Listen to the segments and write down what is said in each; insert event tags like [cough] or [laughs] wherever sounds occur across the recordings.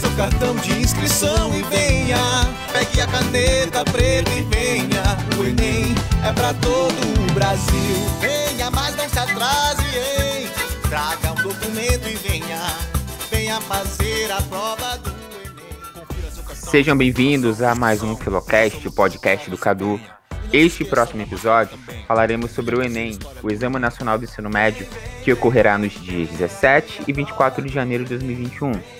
seu cartão de inscrição e venha. Pegue a caneta preta e venha. O Enem é pra todo o Brasil. Venha, mas não se atrase, hein? Traga um documento e venha. Venha fazer a prova do Enem. Sejam bem-vindos a mais um Filocast, o podcast do Cadu. Este próximo episódio falaremos sobre o Enem, o Exame Nacional do Ensino Médio, que ocorrerá nos dias 17 e 24 de janeiro de 2021.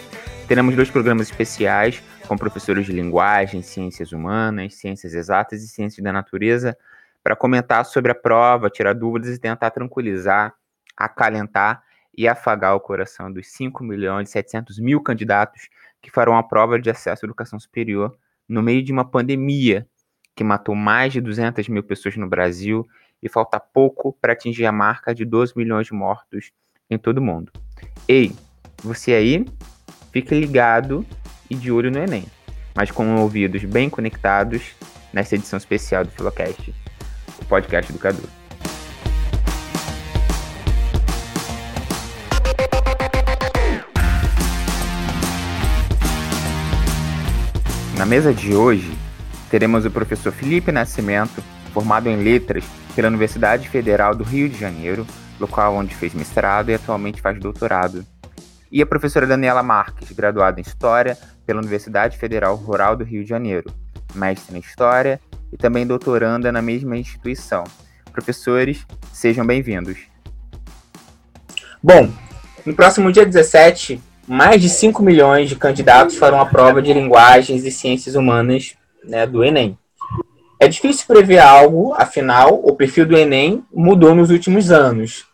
Teremos dois programas especiais com professores de linguagem, ciências humanas, ciências exatas e ciências da natureza para comentar sobre a prova, tirar dúvidas e tentar tranquilizar, acalentar e afagar o coração dos 5 milhões e 700 mil candidatos que farão a prova de acesso à educação superior no meio de uma pandemia que matou mais de 200 mil pessoas no Brasil e falta pouco para atingir a marca de 12 milhões de mortos em todo o mundo. Ei, você aí? Fique ligado e de olho no Enem, mas com ouvidos bem conectados nessa edição especial do Filocast, o podcast do Cadu. Na mesa de hoje, teremos o professor Felipe Nascimento, formado em Letras pela Universidade Federal do Rio de Janeiro, local onde fez mestrado e atualmente faz doutorado. E a professora Daniela Marques, graduada em História pela Universidade Federal Rural do Rio de Janeiro, mestre em História e também doutoranda na mesma instituição. Professores, sejam bem-vindos. Bom, no próximo dia 17, mais de 5 milhões de candidatos farão a prova de linguagens e ciências humanas né, do Enem. É difícil prever algo, afinal, o perfil do Enem mudou nos últimos anos.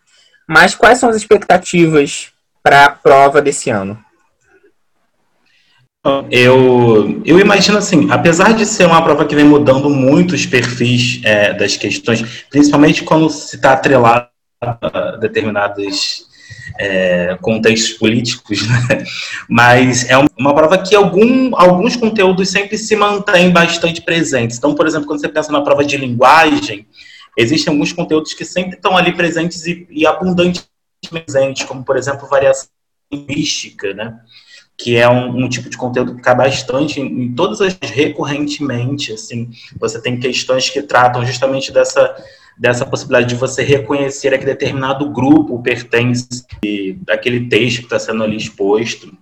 Mas quais são as expectativas para a prova desse ano? Eu, eu imagino assim, apesar de ser uma prova que vem mudando muito os perfis é, das questões, principalmente quando se está atrelado a determinadas é, contextos políticos, né? mas é uma prova que algum, alguns conteúdos sempre se mantêm bastante presentes. Então, por exemplo, quando você pensa na prova de linguagem, existem alguns conteúdos que sempre estão ali presentes e, e abundantemente como, por exemplo, variação linguística, né? que é um, um, tipo de conteúdo que cai bastante em, em, todas as recorrentemente, assim, você tem questões que tratam justamente dessa dessa possibilidade de você reconhecer a que determinado grupo pertence àquele texto que está sendo ali exposto.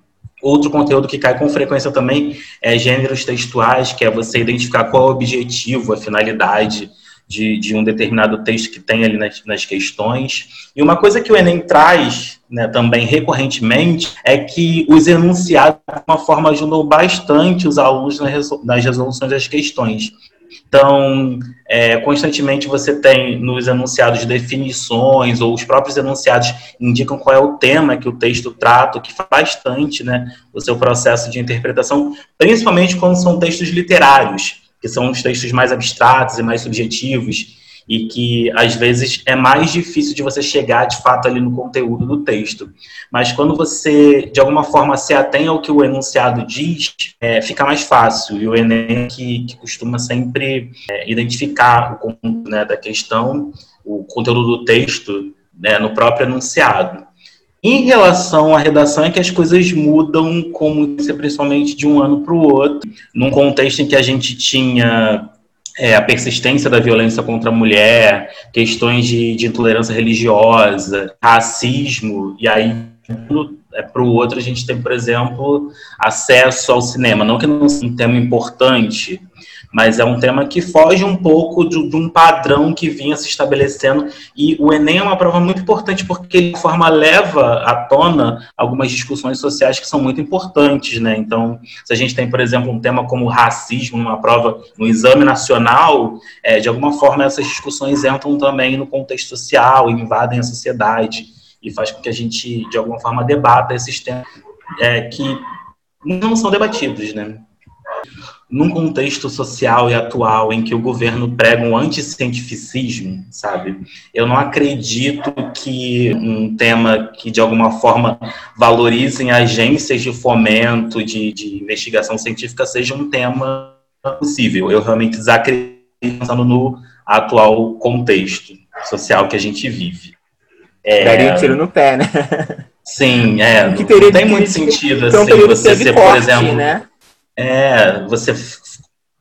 Outro conteúdo que cai com frequência também é gêneros textuais, que é você identificar qual é o objetivo, a finalidade de, de um determinado texto que tem ali nas, nas questões. E uma coisa que o Enem traz né, também recorrentemente é que os enunciados, de uma forma, ajudam bastante os alunos nas resoluções das questões. Então, é, constantemente você tem nos enunciados definições, ou os próprios enunciados indicam qual é o tema que o texto trata, que faz bastante né, o seu processo de interpretação, principalmente quando são textos literários, que são os textos mais abstratos e mais subjetivos e que às vezes é mais difícil de você chegar de fato ali no conteúdo do texto. Mas quando você, de alguma forma, se atém ao que o enunciado diz, é, fica mais fácil. E o Enem que, que costuma sempre é, identificar o conteúdo né, da questão, o conteúdo do texto né, no próprio enunciado. Em relação à redação, é que as coisas mudam, como principalmente de um ano para o outro, num contexto em que a gente tinha é, a persistência da violência contra a mulher, questões de, de intolerância religiosa, racismo, e aí é, para o outro a gente tem, por exemplo, acesso ao cinema. Não que não seja um tema importante, mas é um tema que foge um pouco de, de, um padrão que vinha se estabelecendo. E o Enem é uma prova muito importante porque ele, de forma, leva à tona algumas discussões sociais que são muito importantes. Né? Então, se a gente tem, por exemplo, um tema como racismo numa prova, no exame nacional, é, de alguma forma essas discussões entram também no contexto social, invadem a sociedade e faz com que a gente, de alguma forma, debata esses temas é, que não são debatidos, né? Num contexto social e atual em que o governo prega um anticientificismo, sabe? Eu não acredito que um tema que, de alguma forma, valorize agências de fomento, de, de investigação científica, seja um tema possível. Eu realmente desacredito pensando no atual contexto social que a gente vive. É... Daria um tiro no pé, né? Sim, é. Que não tem muito sentido assim, você ser, corte, por exemplo. Né? É, você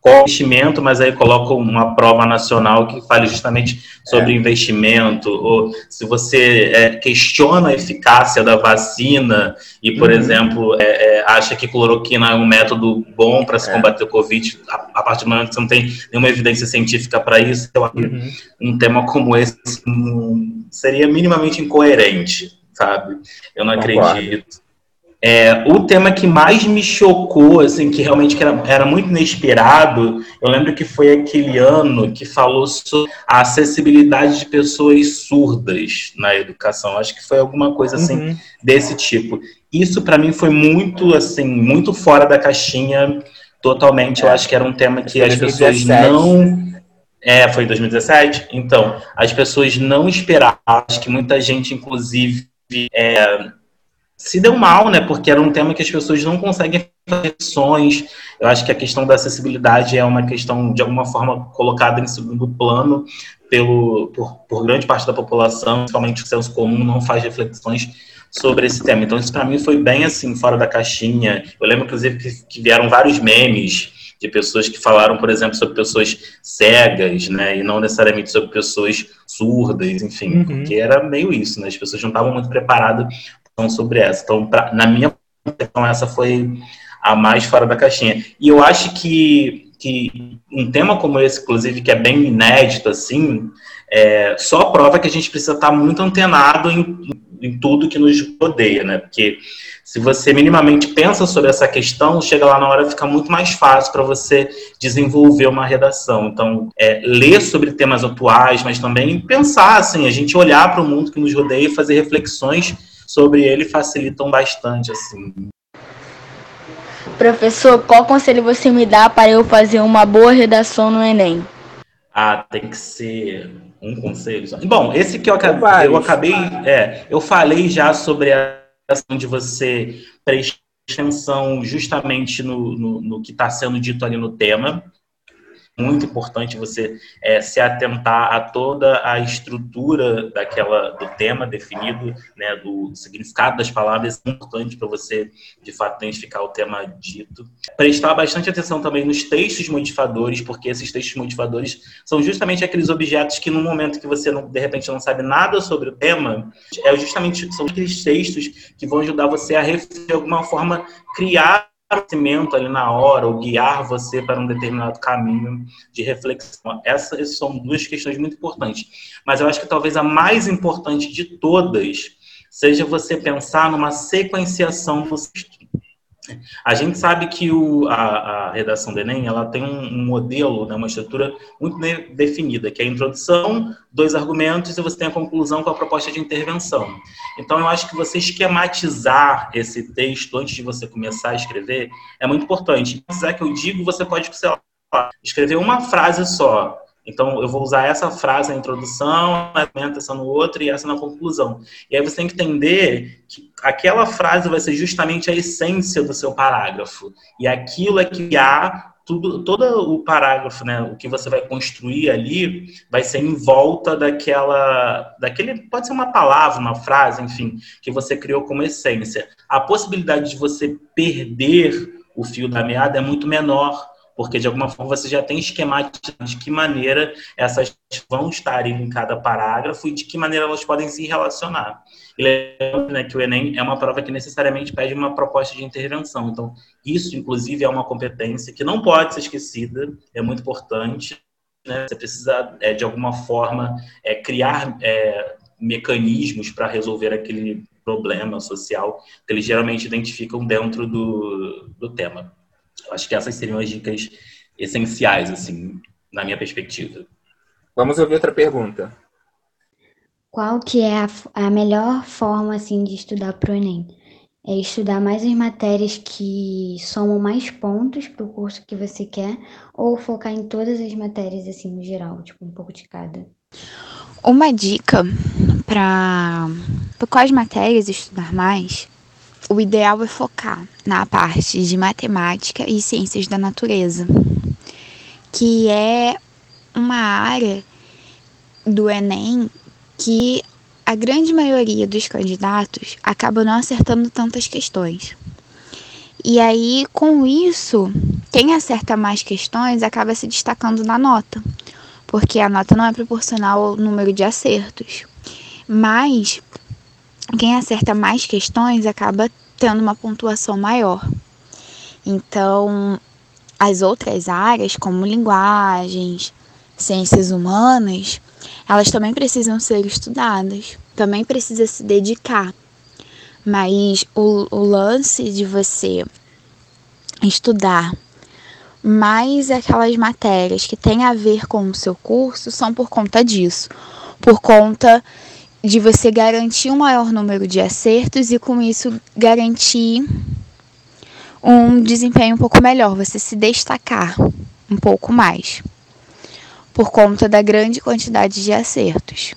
investimento, mas aí coloca uma prova nacional que fale justamente sobre é. investimento, ou se você é, questiona a eficácia da vacina e, por uhum. exemplo, é, é acha que cloroquina é um método bom para se é. combater o Covid, a, a, partir do momento que você não tem nenhuma evidência científica para isso, eu acho uhum. um tema como esse seria minimamente incoerente, sabe? Eu não Concordo. acredito. É, o tema que mais me chocou, assim, que realmente era, era, muito inesperado, eu lembro que foi aquele ano que falou sobre a acessibilidade de pessoas surdas na educação. Acho que foi alguma coisa assim uhum. desse tipo. Isso para mim foi muito assim, muito fora da caixinha, totalmente. É. Eu acho que era um tema que as 2017. pessoas não é, foi em 2017? Então, as pessoas não esperavam, acho que muita gente, inclusive, é, se deu mal, né? Porque era um tema que as pessoas não conseguem fazer reflexões. Eu acho que a questão da acessibilidade é uma questão, de alguma forma, colocada em segundo plano pelo, por, por grande parte da população, principalmente o senso comum, não faz reflexões sobre esse tema. Então, isso para mim foi bem assim, fora da caixinha. Eu lembro, inclusive, que, que vieram vários memes de pessoas que falaram, por exemplo, sobre pessoas cegas, né, e não necessariamente sobre pessoas surdas, enfim, uhum. porque era meio isso, né, as pessoas não estavam muito preparadas sobre essa. Então, pra, na minha opinião, essa foi a mais fora da caixinha. E eu acho que, que um tema como esse, inclusive, que é bem inédito, assim, é, só prova que a gente precisa estar muito antenado em, em tudo que nos rodeia, né? Porque se você minimamente pensa sobre essa questão, chega lá na hora fica muito mais fácil para você desenvolver uma redação. Então, é, ler sobre temas atuais, mas também pensar, assim, a gente olhar para o mundo que nos rodeia e fazer reflexões sobre ele facilitam bastante, assim. Professor, qual conselho você me dá para eu fazer uma boa redação no Enem? Ah, tem que ser um conselho. Bom, esse que eu acabei, eu acabei, é, eu falei já sobre a questão de você prestar atenção justamente no, no, no que está sendo dito ali no tema muito importante você é, se atentar a toda a estrutura daquela do tema definido, né, do significado das palavras, é importante para você, de fato, identificar o tema dito. Prestar bastante atenção também nos textos motivadores, porque esses textos motivadores são justamente aqueles objetos que, no momento que você, não, de repente, não sabe nada sobre o tema, é justamente são aqueles textos que vão ajudar você a, de alguma forma, criar conhecimento ali na hora, ou guiar você para um determinado caminho de reflexão. Essas são duas questões muito importantes. Mas eu acho que talvez a mais importante de todas seja você pensar numa sequenciação do a gente sabe que o, a, a, redação do Enem ela tem um, um modelo, né, uma estrutura muito definida, que é a introdução, dois argumentos e você tem a conclusão com a proposta de intervenção. Então, eu acho que você esquematizar esse texto antes de você começar a escrever é muito importante. Apesar que eu digo, você pode, sei lá, escrever uma frase só, então, eu vou usar essa frase na introdução, essa no outro e essa na conclusão. E aí você tem que entender que aquela frase vai ser justamente a essência do seu parágrafo. E aquilo é que há tudo, todo o parágrafo, né, o que você vai construir ali, vai ser em volta daquela, daquele, pode ser uma palavra, uma frase, enfim, que você criou como essência. A possibilidade de você perder o fio da meada é muito menor porque de alguma forma você já tem esquematizado de que maneira essas vão estar em cada parágrafo e de que maneira elas podem se relacionar. E lembrando né, que o Enem é uma prova que necessariamente pede uma proposta de intervenção. Então, isso, inclusive, é uma competência que não pode ser esquecida, é muito importante. Né? Você precisa, é, de alguma forma, é, criar é, mecanismos para resolver aquele problema social que eles geralmente identificam dentro do, do tema. Acho que essas seriam as dicas essenciais, assim, na minha perspectiva. Vamos ouvir outra pergunta. Qual que é a, a melhor forma, assim, de estudar para o Enem? É estudar mais as matérias que somam mais pontos para o curso que você quer ou focar em todas as matérias, assim, no geral, tipo, um pouco de cada? Uma dica para quais matérias estudar mais o ideal é focar na parte de matemática e ciências da natureza, que é uma área do Enem que a grande maioria dos candidatos acaba não acertando tantas questões. E aí, com isso, quem acerta mais questões acaba se destacando na nota, porque a nota não é proporcional ao número de acertos. Mas quem acerta mais questões acaba tendo uma pontuação maior. Então, as outras áreas, como linguagens, ciências humanas, elas também precisam ser estudadas, também precisa se dedicar. Mas o, o lance de você estudar mais aquelas matérias que têm a ver com o seu curso são por conta disso, por conta de você garantir um maior número de acertos e com isso garantir um desempenho um pouco melhor, você se destacar um pouco mais por conta da grande quantidade de acertos.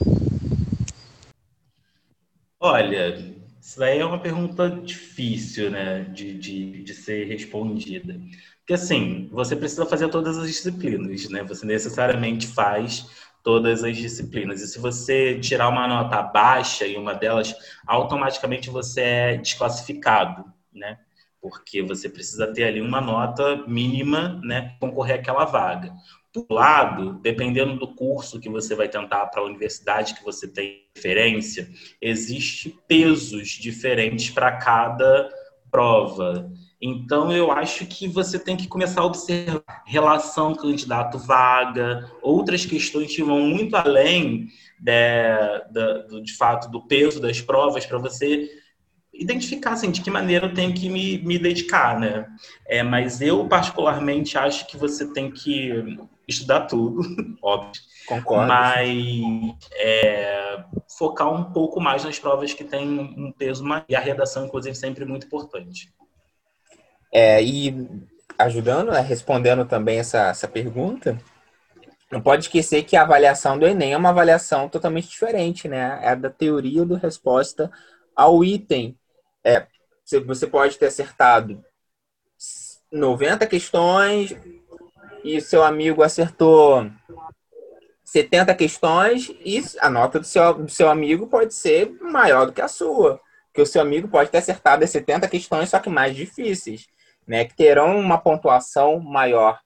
Olha, isso daí é uma pergunta difícil, né, de, de, de ser respondida. Porque, assim, você precisa fazer todas as disciplinas, né? Você necessariamente faz todas as disciplinas. E se você tirar uma nota baixa em uma delas, automaticamente você é desclassificado, né? Porque você precisa ter ali uma nota mínima, né, concorrer àquela vaga. Por lado, dependendo do curso que você vai tentar para a universidade que você tem referência, existe pesos diferentes para cada prova. Então, eu acho que você tem que começar a observar relação candidato-vaga, outras questões que vão muito além de, de, de fato do peso das provas para você identificar assim, de que maneira eu tenho que me, me dedicar, né? É, mas eu, particularmente, acho que você tem que estudar tudo, [laughs] óbvio. Concordo. Mas é, focar um pouco mais nas provas que têm um peso maior. E a redação, inclusive, sempre muito importante. É, e ajudando, né, respondendo também essa, essa pergunta, não pode esquecer que a avaliação do Enem é uma avaliação totalmente diferente, né? É da teoria do resposta ao item. É, você pode ter acertado 90 questões e seu amigo acertou 70 questões e a nota do seu, do seu amigo pode ser maior do que a sua. Porque o seu amigo pode ter acertado as 70 questões, só que mais difíceis né, que terão uma pontuação maior,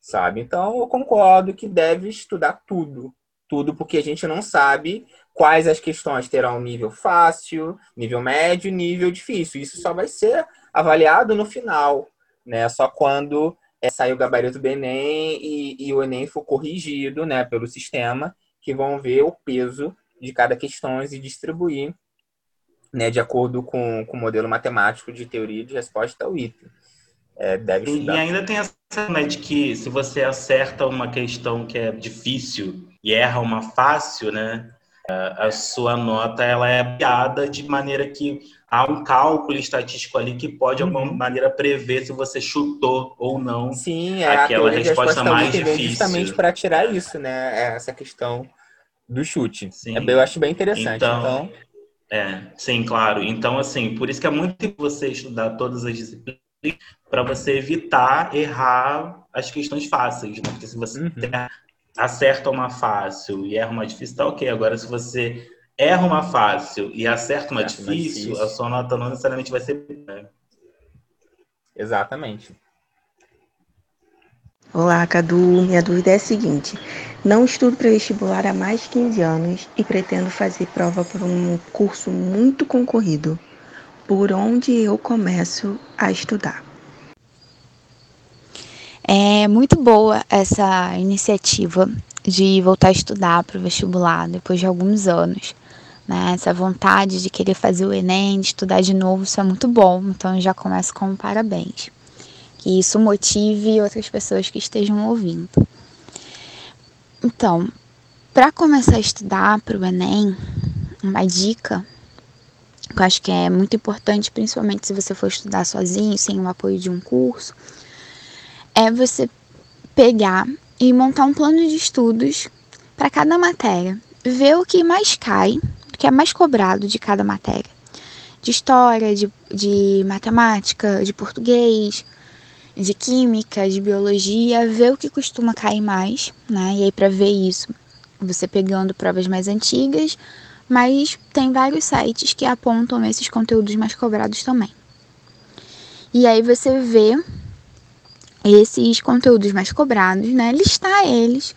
sabe? Então, eu concordo que deve estudar tudo, tudo, porque a gente não sabe quais as questões terão nível fácil, nível médio, nível difícil. Isso só vai ser avaliado no final, né? Só quando é, sair o gabarito do Enem e, e o Enem for corrigido, né, pelo sistema, que vão ver o peso de cada questão e distribuir, né, de acordo com, com o modelo matemático de teoria de resposta ao item. É, deve estudar. E ainda tem essa né, de que se você acerta uma questão que é difícil e erra uma fácil, né? A sua nota ela é piada de maneira que há um cálculo estatístico ali que pode, de alguma uhum. maneira, prever se você chutou ou não Sim, é aquela resposta, resposta mais difícil. Justamente para tirar isso, né? É essa questão do chute. Sim. É, eu acho bem interessante. Então, então, É, sim, claro. Então, assim, por isso que é muito importante você estudar todas as disciplinas para você evitar errar as questões fáceis, né? Porque se você uhum. acerta uma fácil e erra uma difícil, tá ok. Agora, se você erra uma fácil e acerta uma, difícil, difícil, a sua nota não necessariamente vai ser. Né? Exatamente. Olá, Cadu. Minha dúvida é a seguinte: não estudo para vestibular há mais de 15 anos e pretendo fazer prova para um curso muito concorrido por onde eu começo a estudar. É muito boa essa iniciativa de voltar a estudar para o vestibular depois de alguns anos. Né? Essa vontade de querer fazer o Enem, de estudar de novo, isso é muito bom. Então eu já começo com um parabéns. Que isso motive outras pessoas que estejam ouvindo. Então, para começar a estudar para o Enem, uma dica eu acho que é muito importante, principalmente se você for estudar sozinho, sem o apoio de um curso, é você pegar e montar um plano de estudos para cada matéria, ver o que mais cai, o que é mais cobrado de cada matéria, de história, de, de matemática, de português, de química, de biologia, ver o que costuma cair mais, né? E aí para ver isso, você pegando provas mais antigas, mas tem vários sites que apontam esses conteúdos mais cobrados também. E aí você vê esses conteúdos mais cobrados, né? Listar eles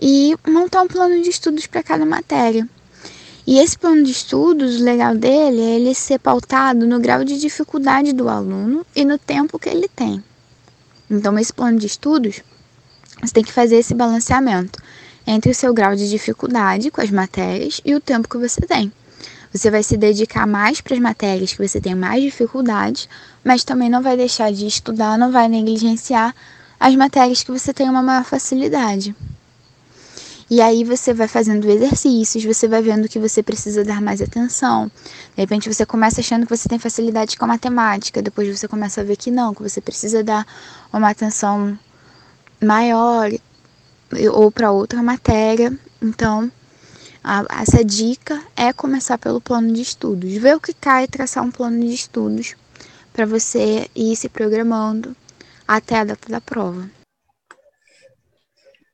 e montar um plano de estudos para cada matéria. E esse plano de estudos, o legal dele é ele ser pautado no grau de dificuldade do aluno e no tempo que ele tem. Então, esse plano de estudos, você tem que fazer esse balanceamento entre o seu grau de dificuldade com as matérias e o tempo que você tem. Você vai se dedicar mais para as matérias que você tem mais dificuldades, mas também não vai deixar de estudar, não vai negligenciar as matérias que você tem uma maior facilidade. E aí você vai fazendo exercícios, você vai vendo que você precisa dar mais atenção. De repente você começa achando que você tem facilidade com a matemática, depois você começa a ver que não, que você precisa dar uma atenção maior ou para outra matéria. Então, a, essa dica é começar pelo plano de estudos. Ver o que cai e traçar um plano de estudos para você ir se programando até a data da prova.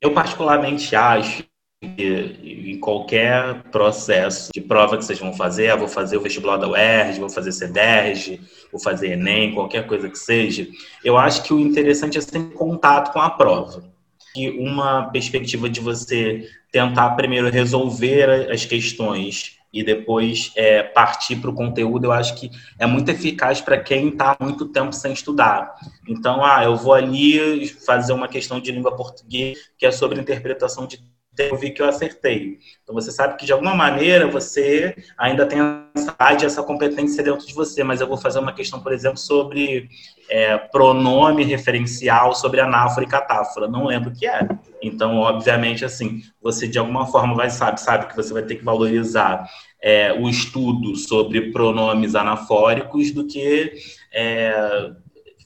Eu particularmente acho que em qualquer processo de prova que vocês vão fazer, ah, vou fazer o vestibular da UERJ, vou fazer CEDERJ, vou fazer ENEM, qualquer coisa que seja, eu acho que o interessante é ter contato com a prova que uma perspectiva de você tentar primeiro resolver as questões e depois é, partir para o conteúdo, eu acho que é muito eficaz para quem está muito tempo sem estudar. Então, ah, eu vou ali fazer uma questão de língua portuguesa que é sobre interpretação de eu vi que eu acertei. Então você sabe que de alguma maneira você ainda tem essa, essa competência dentro de você, mas eu vou fazer uma questão, por exemplo, sobre é, pronome referencial, sobre anáfora e catáfora. Não lembro o que é. Então, obviamente, assim, você de alguma forma vai sabe, sabe que você vai ter que valorizar é, o estudo sobre pronomes anafóricos do que é,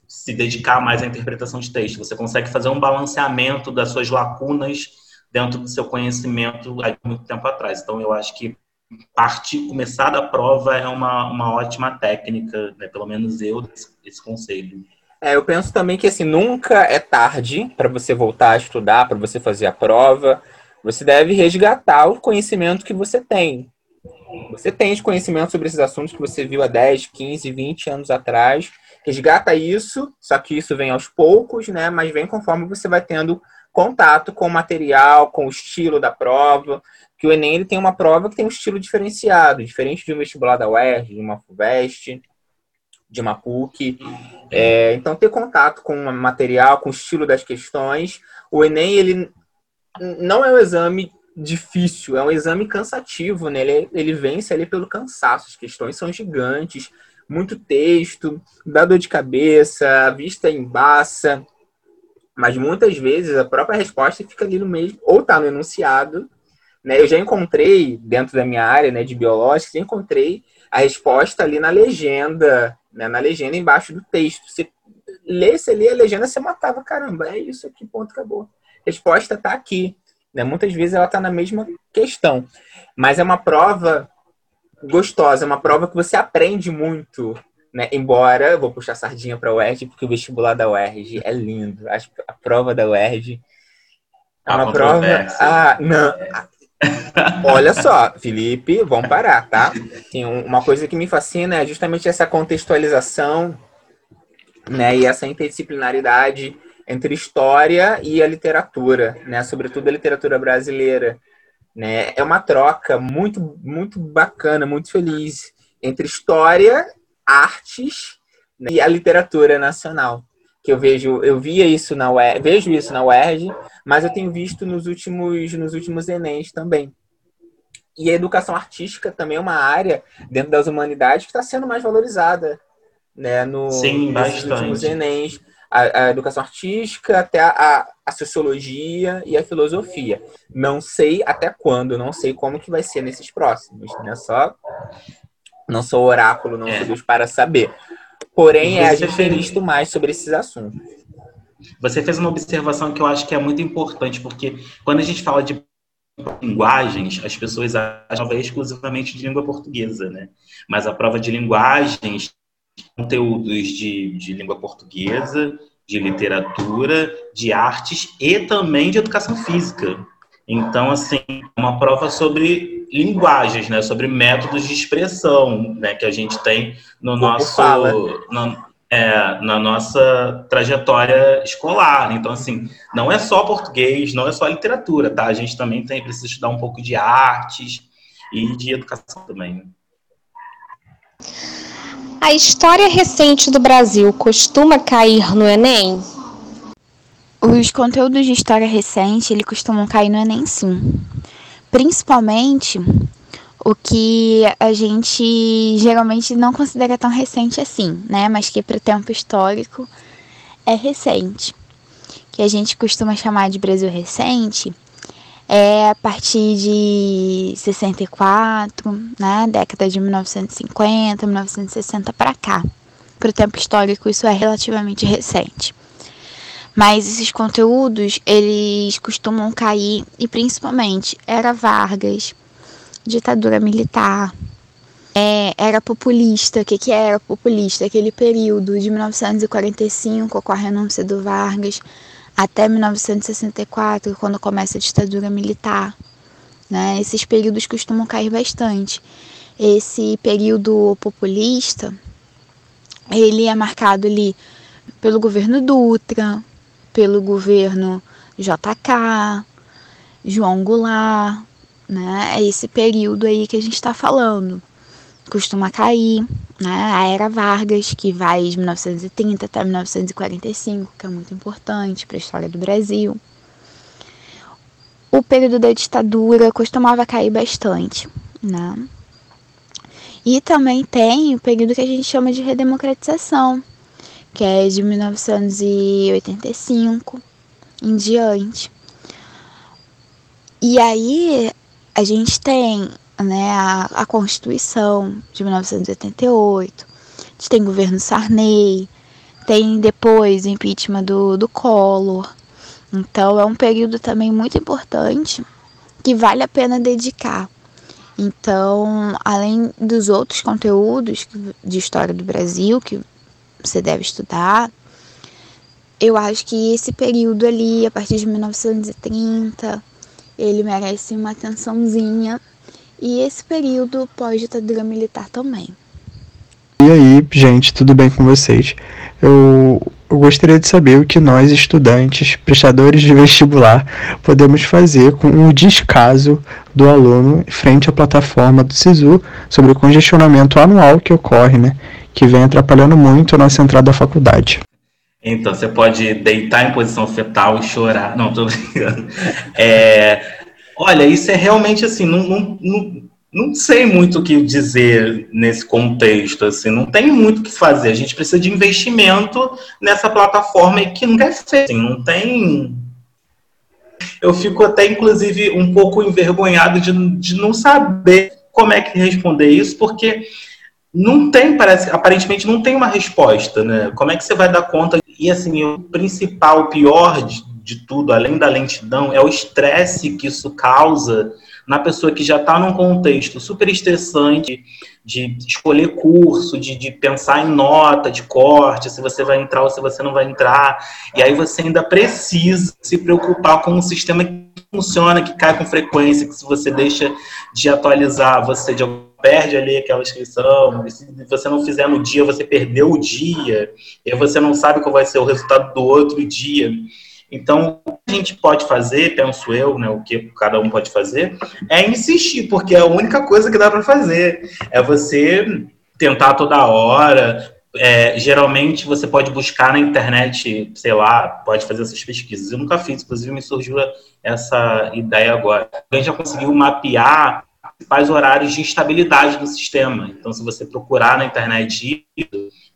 se dedicar mais à interpretação de texto. Você consegue fazer um balanceamento das suas lacunas dentro do seu conhecimento há muito tempo atrás. Então, eu acho que partir, começar da prova é uma, uma ótima técnica, né? pelo menos eu, esse conselho. É, eu penso também que assim, nunca é tarde para você voltar a estudar, para você fazer a prova. Você deve resgatar o conhecimento que você tem. Você tem de conhecimento sobre esses assuntos que você viu há 10, 15, 20 anos atrás. Resgata isso, só que isso vem aos poucos, né? Mas vem conforme você vai tendo contato com o material, com o estilo da prova, que o Enem ele tem uma prova que tem um estilo diferenciado, diferente de um vestibular da UERJ, de uma FUVEST, de uma PUC. É, então, ter contato com o material, com o estilo das questões. O Enem, ele não é um exame difícil, é um exame cansativo, né? Ele, ele vence ali pelo cansaço, as questões são gigantes, muito texto, dá dor de cabeça, a vista embaça, mas muitas vezes a própria resposta fica ali no mesmo, ou está no enunciado. Né? Eu já encontrei, dentro da minha área né, de biológica, já encontrei a resposta ali na legenda, né, na legenda embaixo do texto. Você lesse ali a legenda, você matava, caramba, é isso aqui, ponto, acabou. Resposta está aqui. Né? Muitas vezes ela está na mesma questão. Mas é uma prova gostosa, é uma prova que você aprende muito né? Embora, vou puxar sardinha para a UERJ, porque o vestibular da UERJ é lindo. Acho que a prova da UERJ é uma prova. Ah, não. [laughs] Olha só, Felipe, vamos parar, tá? Tem uma coisa que me fascina é justamente essa contextualização, né? E essa interdisciplinaridade entre história e a literatura, né? Sobretudo a literatura brasileira, né? É uma troca muito, muito bacana, muito feliz entre história artes né, e a literatura nacional. Que eu vejo, eu via isso na UERJ, vejo isso na UERJ, mas eu tenho visto nos últimos, nos últimos Enems também. E a educação artística também é uma área dentro das humanidades que está sendo mais valorizada, né? No, Sim, nos últimos Enems. A, a, educação artística, até a, a, sociologia e a filosofia. Não sei até quando, não sei como que vai ser nesses próximos, né? Só não sou oráculo, não é. sou Deus para saber. Porém, é a gente tem visto mais sobre esses assuntos. Você fez uma observação que eu acho que é muito importante, porque quando a gente fala de linguagens, as pessoas acham que é exclusivamente de língua portuguesa, né? Mas a prova de linguagens, conteúdos de, de língua portuguesa, de literatura, de artes e também de educação física. Então, assim, uma prova sobre sobre linguagens, né, sobre métodos de expressão, né, que a gente tem no nosso no, é, na nossa trajetória escolar. Então, assim, não é só português, não é só literatura, tá? A gente também tem precisa estudar um pouco de artes e de educação também. A história recente do Brasil costuma cair no Enem? Os conteúdos de história recente, ele costumam cair no Enem, sim. Principalmente o que a gente geralmente não considera tão recente assim, né? Mas que para o tempo histórico é recente. Que a gente costuma chamar de Brasil recente é a partir de 64, né? Década de 1950, 1960 para cá. Para o tempo histórico, isso é relativamente recente. Mas esses conteúdos, eles costumam cair, e principalmente era Vargas, ditadura militar, é, era populista. O que, que era populista? Aquele período de 1945, com a renúncia do Vargas, até 1964, quando começa a ditadura militar. Né? Esses períodos costumam cair bastante. Esse período populista, ele é marcado ali pelo governo Dutra, pelo governo JK, João Goulart, né? É esse período aí que a gente está falando. Costuma cair, né? A Era Vargas, que vai de 1930 até 1945, que é muito importante para a história do Brasil. O período da ditadura costumava cair bastante, né? E também tem o período que a gente chama de redemocratização, que é de 1985 em diante. E aí a gente tem né, a, a Constituição de 1988, a gente tem o governo Sarney, tem depois o impeachment do, do Collor. Então é um período também muito importante que vale a pena dedicar. Então, além dos outros conteúdos de história do Brasil que você deve estudar. Eu acho que esse período ali, a partir de 1930, ele merece uma atençãozinha. E esse período pós-ditadura militar também. E aí, gente, tudo bem com vocês? Eu, eu gostaria de saber o que nós, estudantes, prestadores de vestibular, podemos fazer com o descaso do aluno frente à plataforma do SISU sobre o congestionamento anual que ocorre, né? que vem atrapalhando muito a nossa entrada à faculdade. Então, você pode deitar em posição fetal e chorar. Não, tô brincando. É, olha, isso é realmente assim, não, não, não, não, sei muito o que dizer nesse contexto. Assim, não tem muito o que fazer. A gente precisa de investimento nessa plataforma que nunca é feito. Assim, não tem. Eu fico até, inclusive, um pouco envergonhado de, de não saber como é que responder isso, porque não tem, parece, aparentemente não tem uma resposta, né? Como é que você vai dar conta? E assim, o principal, o pior de, de tudo, além da lentidão, é o estresse que isso causa na pessoa que já está num contexto super estressante de escolher curso, de, de pensar em nota, de corte, se você vai entrar ou se você não vai entrar. E aí você ainda precisa se preocupar com um sistema que funciona, que cai com frequência, que se você deixa de atualizar, você de perde ali aquela inscrição, se você não fizer no dia, você perdeu o dia, e você não sabe qual vai ser o resultado do outro dia. Então, o que a gente pode fazer, penso eu, né, o que cada um pode fazer, é insistir, porque é a única coisa que dá para fazer. É você tentar toda hora. É, geralmente você pode buscar na internet, sei lá, pode fazer essas pesquisas. Eu nunca fiz, inclusive me surgiu essa ideia agora. A gente já conseguiu mapear principais horários de instabilidade do sistema. Então, se você procurar na internet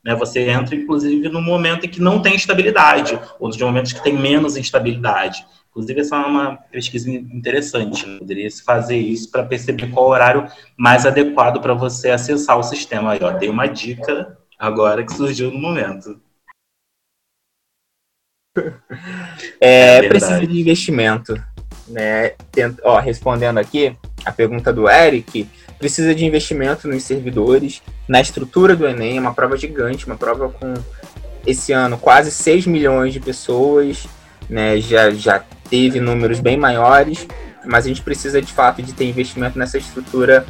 né, você entra, inclusive, no momento em que não tem estabilidade, ou nos momentos que tem menos instabilidade. Inclusive, essa é uma pesquisa interessante. Né? Poderia se fazer isso para perceber qual horário mais adequado para você acessar o sistema. Aí, ó, dei uma dica agora que surgiu no momento. É, é precisa de investimento. Né? Tenta, ó, respondendo aqui, a pergunta do Eric, precisa de investimento nos servidores, na estrutura do Enem, é uma prova gigante, uma prova com esse ano quase 6 milhões de pessoas, né, já, já teve números bem maiores, mas a gente precisa de fato de ter investimento nessa estrutura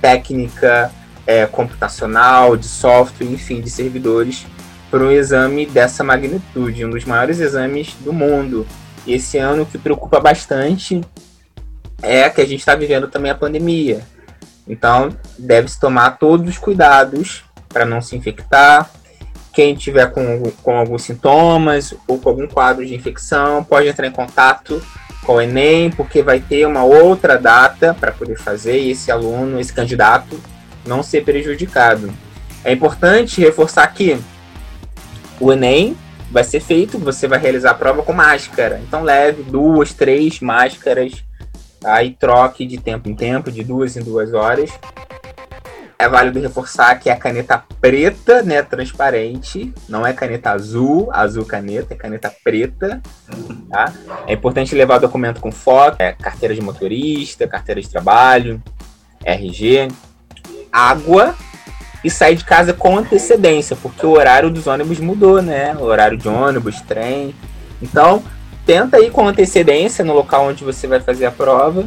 técnica, é, computacional, de software, enfim, de servidores para um exame dessa magnitude, um dos maiores exames do mundo. E esse ano o que preocupa bastante é que a gente está vivendo também a pandemia. Então, deve-se tomar todos os cuidados para não se infectar. Quem tiver com, com alguns sintomas ou com algum quadro de infecção pode entrar em contato com o Enem, porque vai ter uma outra data para poder fazer e esse aluno, esse candidato, não ser prejudicado. É importante reforçar que o Enem vai ser feito, você vai realizar a prova com máscara. Então leve duas, três máscaras, e troque de tempo em tempo, de duas em duas horas. É válido reforçar que é caneta preta, né, transparente, não é caneta azul, azul caneta, é caneta preta, tá? É importante levar o documento com foto, é, carteira de motorista, carteira de trabalho, RG, água e sair de casa com antecedência, porque o horário dos ônibus mudou, né? O horário de ônibus, trem. Então, tenta ir com antecedência no local onde você vai fazer a prova,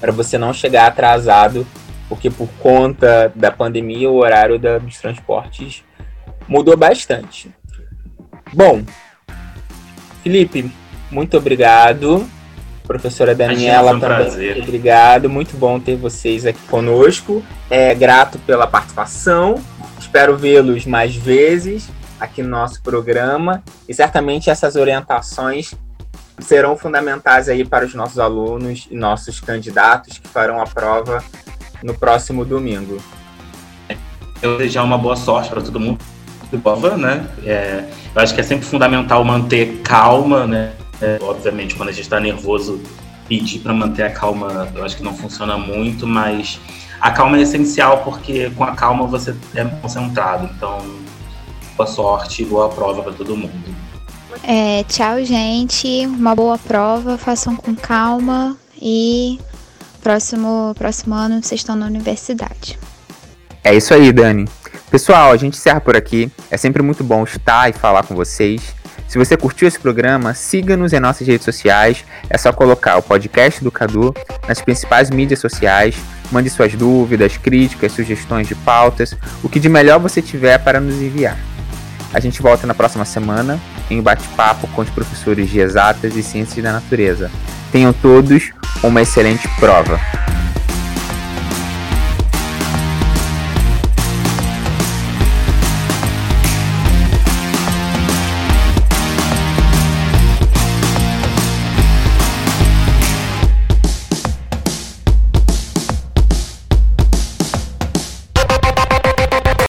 para você não chegar atrasado, porque por conta da pandemia o horário da, dos transportes mudou bastante. Bom, Felipe, muito obrigado. Professora Daniela um também. Prazer. Obrigado, muito bom ter vocês aqui conosco. É grato pela participação. Espero vê-los mais vezes aqui no nosso programa e certamente essas orientações serão fundamentais aí para os nossos alunos e nossos candidatos que farão a prova no próximo domingo. Eu desejar uma boa sorte para todo mundo prova, né? É, eu acho que é sempre fundamental manter calma, né? É, obviamente, quando a gente está nervoso, pedir para manter a calma, eu acho que não funciona muito, mas a calma é essencial porque com a calma você é concentrado. Então, boa sorte, boa prova para todo mundo. É, tchau, gente. Uma boa prova, façam com calma e próximo, próximo ano vocês estão na universidade. É isso aí, Dani. Pessoal, a gente encerra por aqui. É sempre muito bom estar e falar com vocês. Se você curtiu esse programa, siga-nos em nossas redes sociais. É só colocar o podcast do Cadu nas principais mídias sociais. Mande suas dúvidas, críticas, sugestões de pautas, o que de melhor você tiver para nos enviar. A gente volta na próxima semana em bate-papo com os professores de exatas e ciências da natureza. Tenham todos uma excelente prova.